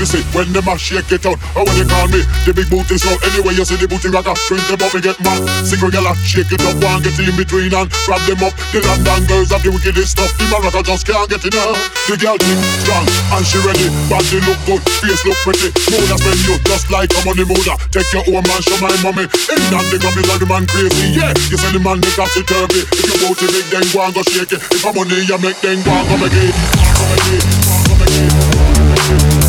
The rough. See when them a shake it out. How when they call me the big booty so anyway you see the booty rocker, twist them up and get mad. Sick girl, shake it up, one get in between and grab them up. The London girls have the wickedest stuff. The rocker just can't get enough. The girl thick, strong, and she ready. Body look good, face look pretty. Mood spend you just like a money mood. Take your own man, show my mommy. Ain't that the gummies like the man crazy, yeah. You send the man the topsy turvy. If you booty big, then go and go shake it. If I'm money, you make them go and go make it. Go make it, go make it,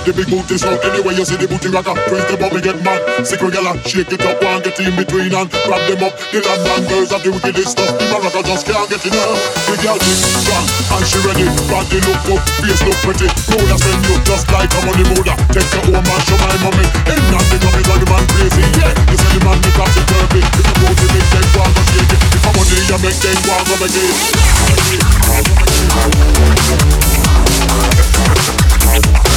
The big boot is out anyway, you see the booty rocker. Twist the bobby, get mad. Sick regala, shake it up, one get in between and grab them up. The London girls of the wickedest stuff. The maraca just can't get enough. The girl is strong and she ready. Body look good, face look pretty. Roller send you just like a money on. Take your home and show my mommy. In that the gummy, the man crazy. Yeah, you see the man, the classic perfect. If I go to make them go and shake it. If I money, you make them go and go make it.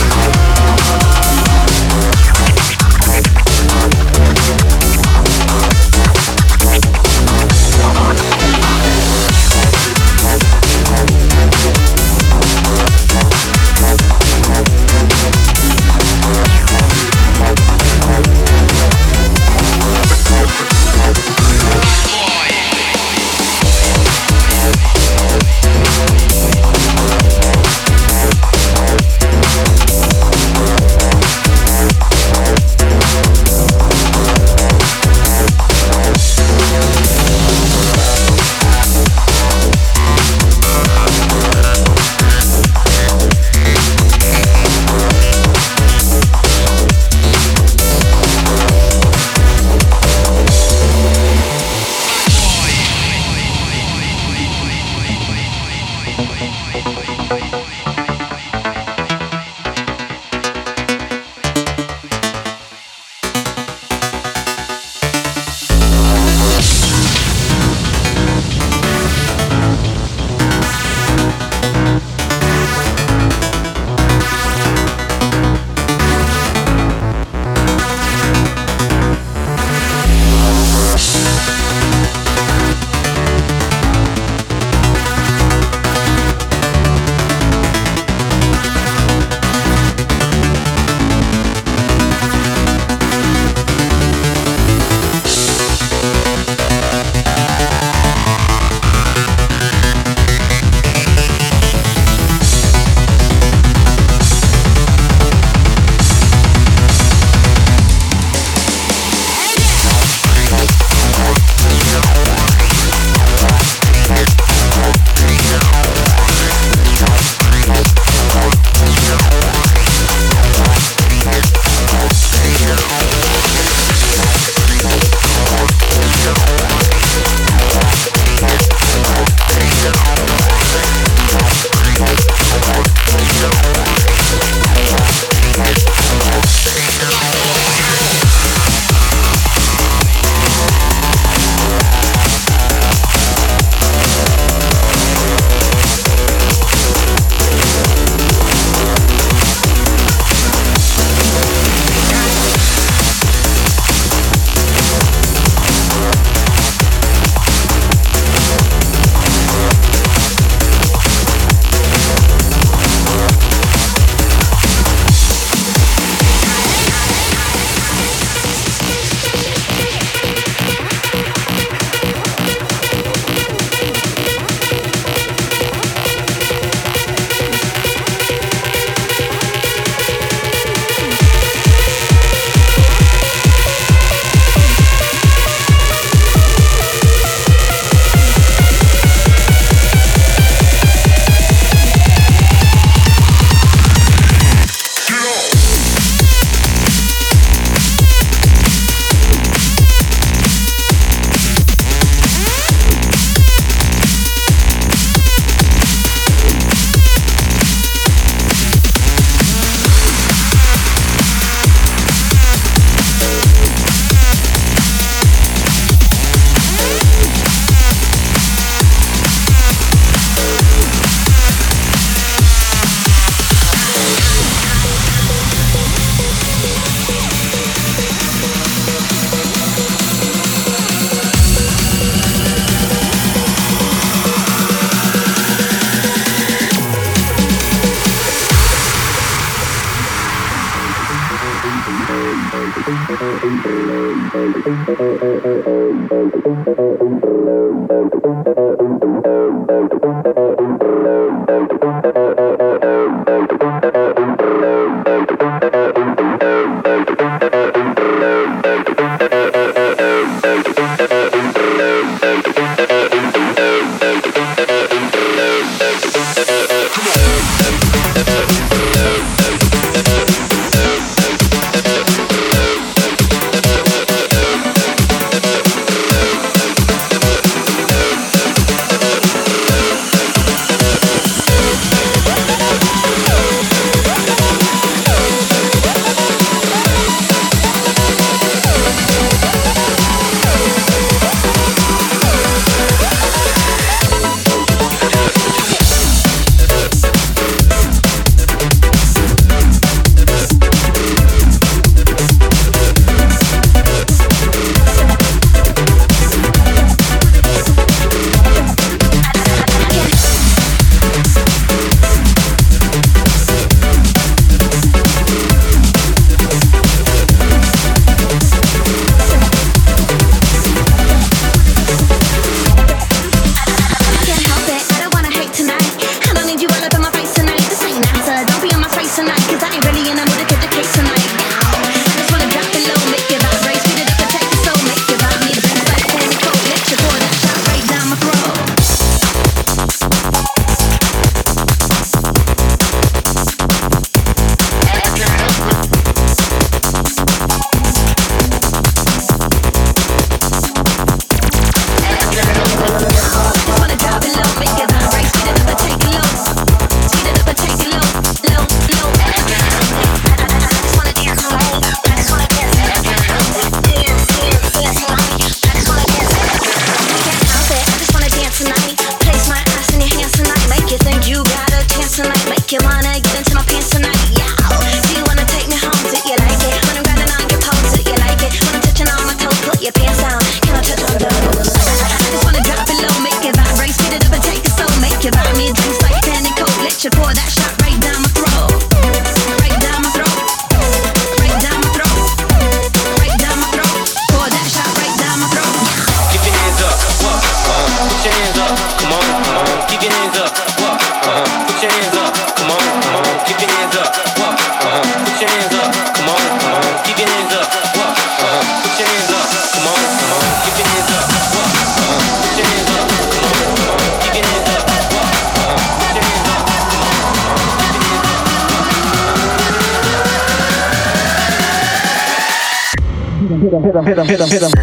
Hit him, hit him, hit him, hit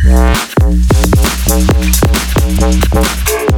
him.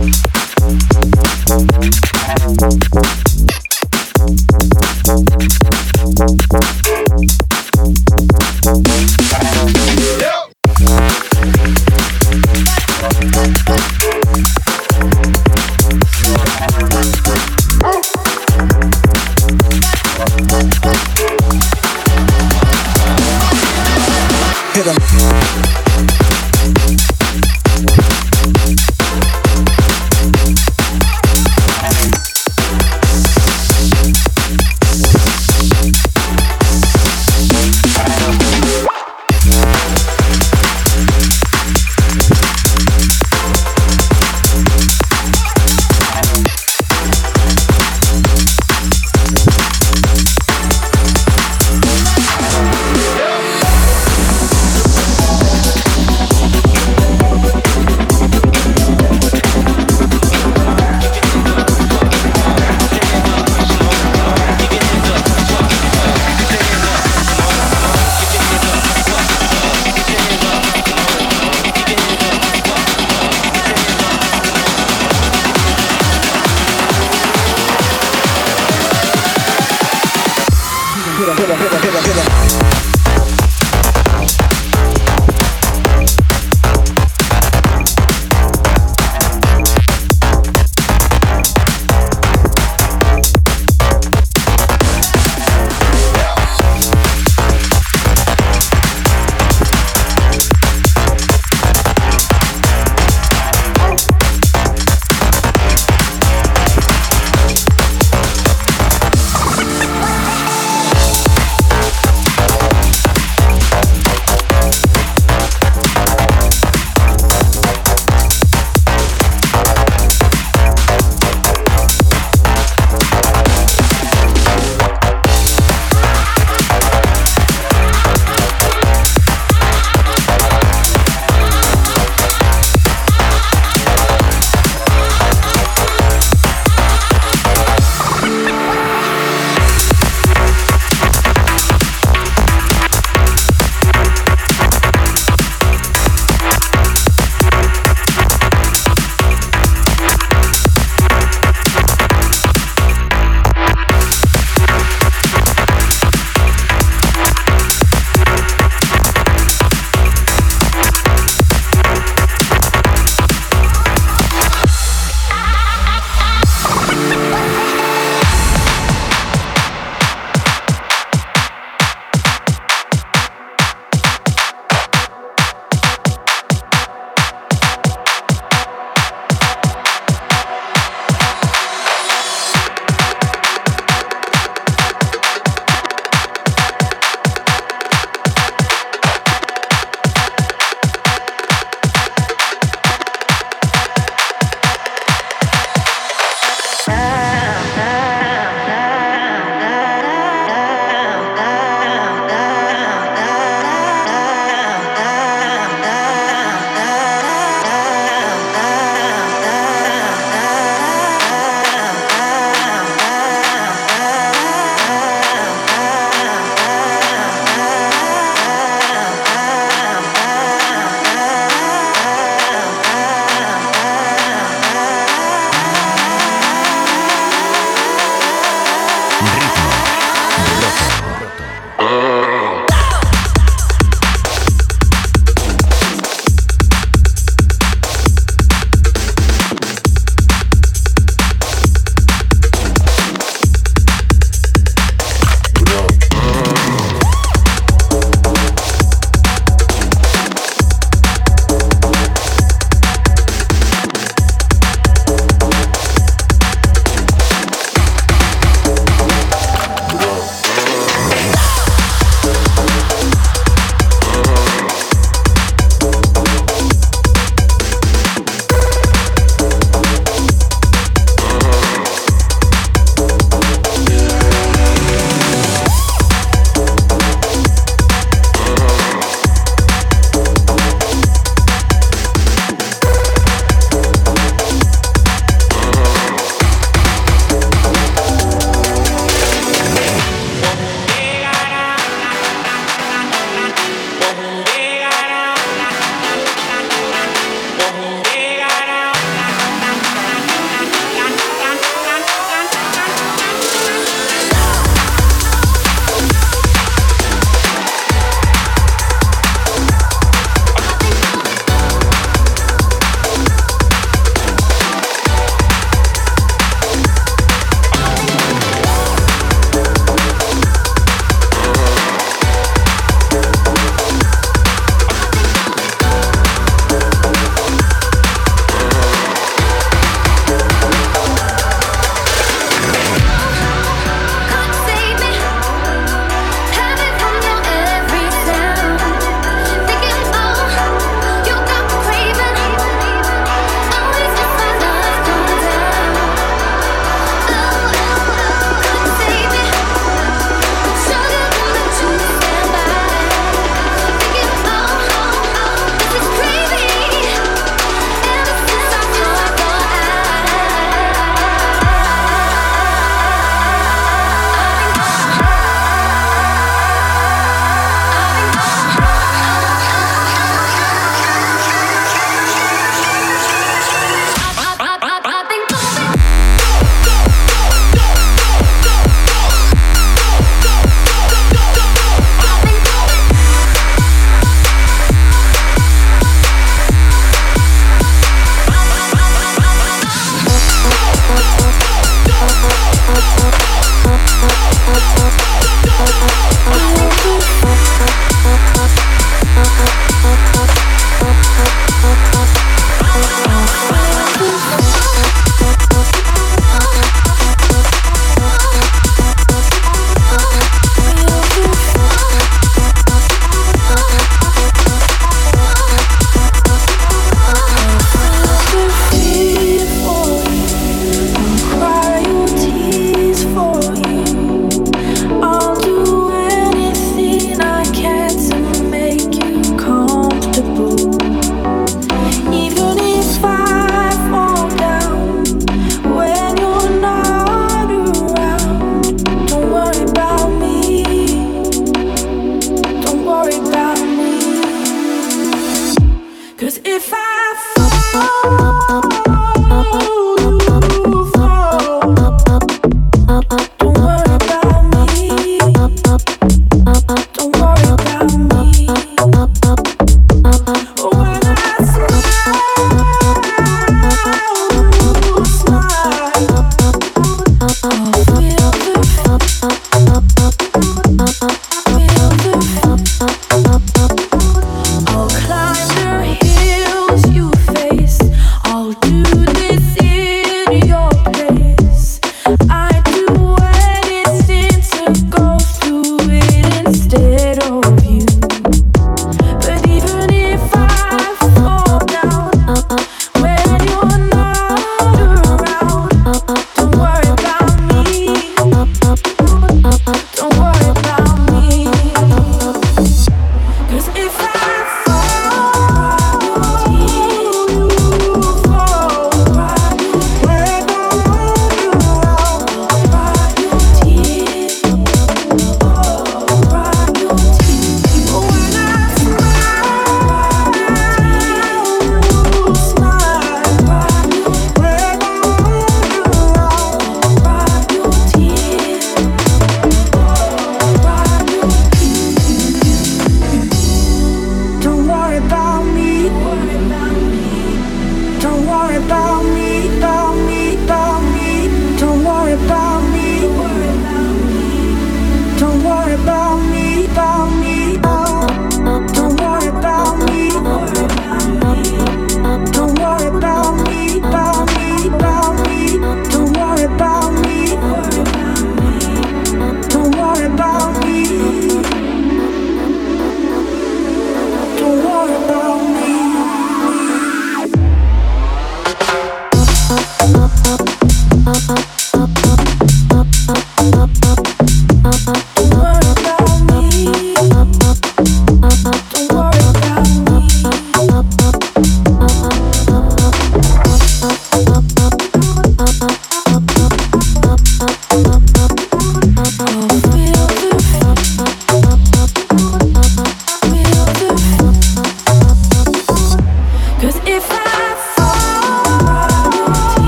hit it, hit it, hit it.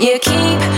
You keep